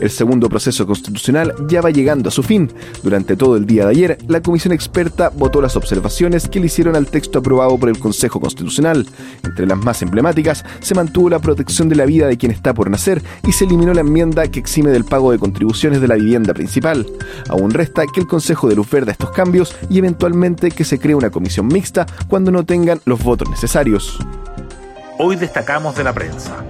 El segundo proceso constitucional ya va llegando a su fin. Durante todo el día de ayer, la comisión experta votó las observaciones que le hicieron al texto aprobado por el Consejo Constitucional. Entre las más emblemáticas, se mantuvo la protección de la vida de quien está por nacer y se eliminó la enmienda que exime del pago de contribuciones de la vivienda principal. Aún resta que el Consejo de luz verde estos cambios y eventualmente que se cree una comisión mixta cuando no tengan los votos necesarios. Hoy destacamos de la prensa.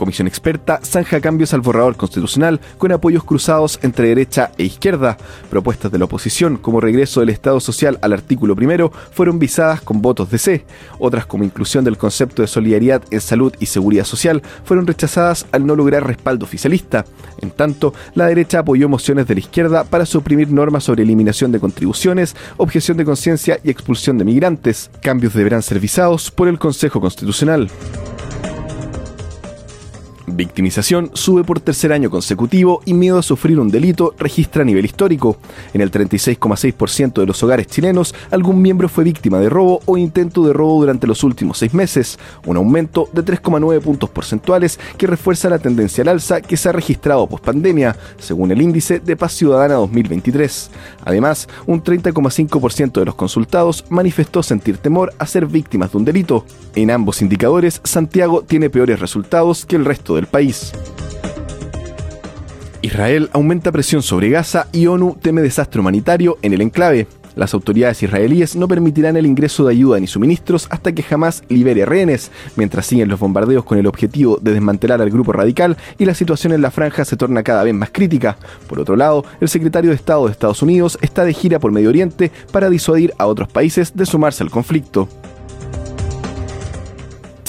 Comisión experta zanja cambios al borrador constitucional con apoyos cruzados entre derecha e izquierda. Propuestas de la oposición como regreso del Estado social al artículo primero fueron visadas con votos de C. Otras como inclusión del concepto de solidaridad en salud y seguridad social fueron rechazadas al no lograr respaldo oficialista. En tanto, la derecha apoyó mociones de la izquierda para suprimir normas sobre eliminación de contribuciones, objeción de conciencia y expulsión de migrantes. Cambios deberán ser visados por el Consejo Constitucional. Victimización sube por tercer año consecutivo y miedo a sufrir un delito registra a nivel histórico. En el 36,6% de los hogares chilenos, algún miembro fue víctima de robo o intento de robo durante los últimos seis meses, un aumento de 3,9 puntos porcentuales que refuerza la tendencia al alza que se ha registrado post pandemia, según el índice de paz ciudadana 2023. Además, un 30,5% de los consultados manifestó sentir temor a ser víctimas de un delito. En ambos indicadores, Santiago tiene peores resultados que el resto país. Israel aumenta presión sobre Gaza y ONU teme desastre humanitario en el enclave. Las autoridades israelíes no permitirán el ingreso de ayuda ni suministros hasta que jamás libere rehenes, mientras siguen los bombardeos con el objetivo de desmantelar al grupo radical y la situación en la franja se torna cada vez más crítica. Por otro lado, el secretario de Estado de Estados Unidos está de gira por Medio Oriente para disuadir a otros países de sumarse al conflicto.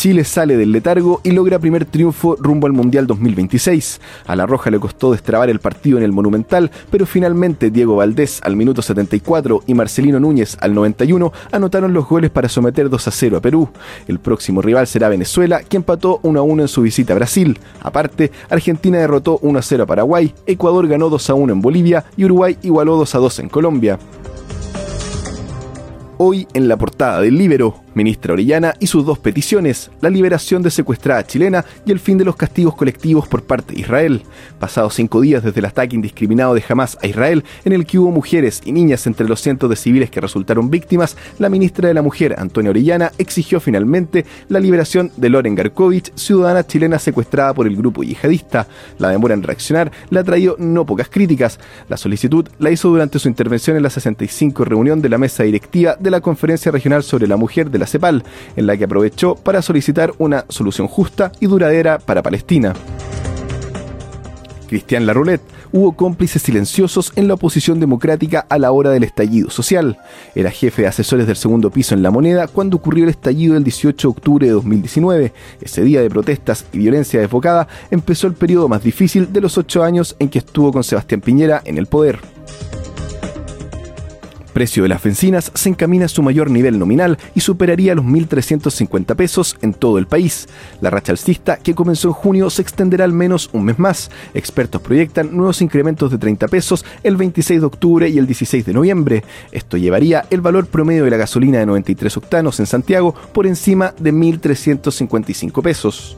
Chile sale del letargo y logra primer triunfo rumbo al Mundial 2026. A La Roja le costó destrabar el partido en el Monumental, pero finalmente Diego Valdés al minuto 74 y Marcelino Núñez al 91 anotaron los goles para someter 2 a 0 a Perú. El próximo rival será Venezuela, que empató 1 a 1 en su visita a Brasil. Aparte, Argentina derrotó 1 a 0 a Paraguay, Ecuador ganó 2 a 1 en Bolivia y Uruguay igualó 2 a 2 en Colombia. Hoy en la portada del Libero, ministra Orellana y sus dos peticiones, la liberación de secuestrada chilena y el fin de los castigos colectivos por parte de Israel. Pasados cinco días desde el ataque indiscriminado de Hamas a Israel, en el que hubo mujeres y niñas entre los cientos de civiles que resultaron víctimas, la ministra de la Mujer, Antonia Orellana, exigió finalmente la liberación de Loren Garkovich, ciudadana chilena secuestrada por el grupo yihadista. La demora en reaccionar le ha no pocas críticas. La solicitud la hizo durante su intervención en la 65 reunión de la mesa directiva de la Conferencia Regional sobre la Mujer de la CEPAL, en la que aprovechó para solicitar una solución justa y duradera para Palestina. Cristian Laroulet, hubo cómplices silenciosos en la oposición democrática a la hora del estallido social. Era jefe de asesores del segundo piso en La Moneda cuando ocurrió el estallido del 18 de octubre de 2019. Ese día de protestas y violencia desbocada empezó el periodo más difícil de los ocho años en que estuvo con Sebastián Piñera en el poder precio de las bencinas se encamina a su mayor nivel nominal y superaría los 1.350 pesos en todo el país. La racha alcista, que comenzó en junio, se extenderá al menos un mes más. Expertos proyectan nuevos incrementos de 30 pesos el 26 de octubre y el 16 de noviembre. Esto llevaría el valor promedio de la gasolina de 93 octanos en Santiago por encima de 1.355 pesos.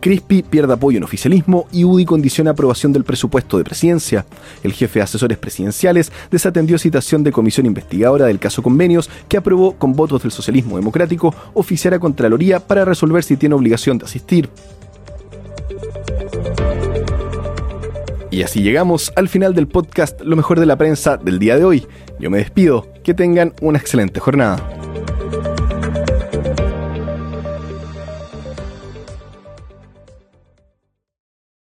Crispi pierde apoyo en oficialismo y UDI condiciona aprobación del presupuesto de presidencia. El jefe de asesores presidenciales desatendió citación de comisión investigadora del caso Convenios que aprobó con votos del socialismo democrático oficiar a Contraloría para resolver si tiene obligación de asistir. Y así llegamos al final del podcast Lo mejor de la prensa del día de hoy. Yo me despido, que tengan una excelente jornada.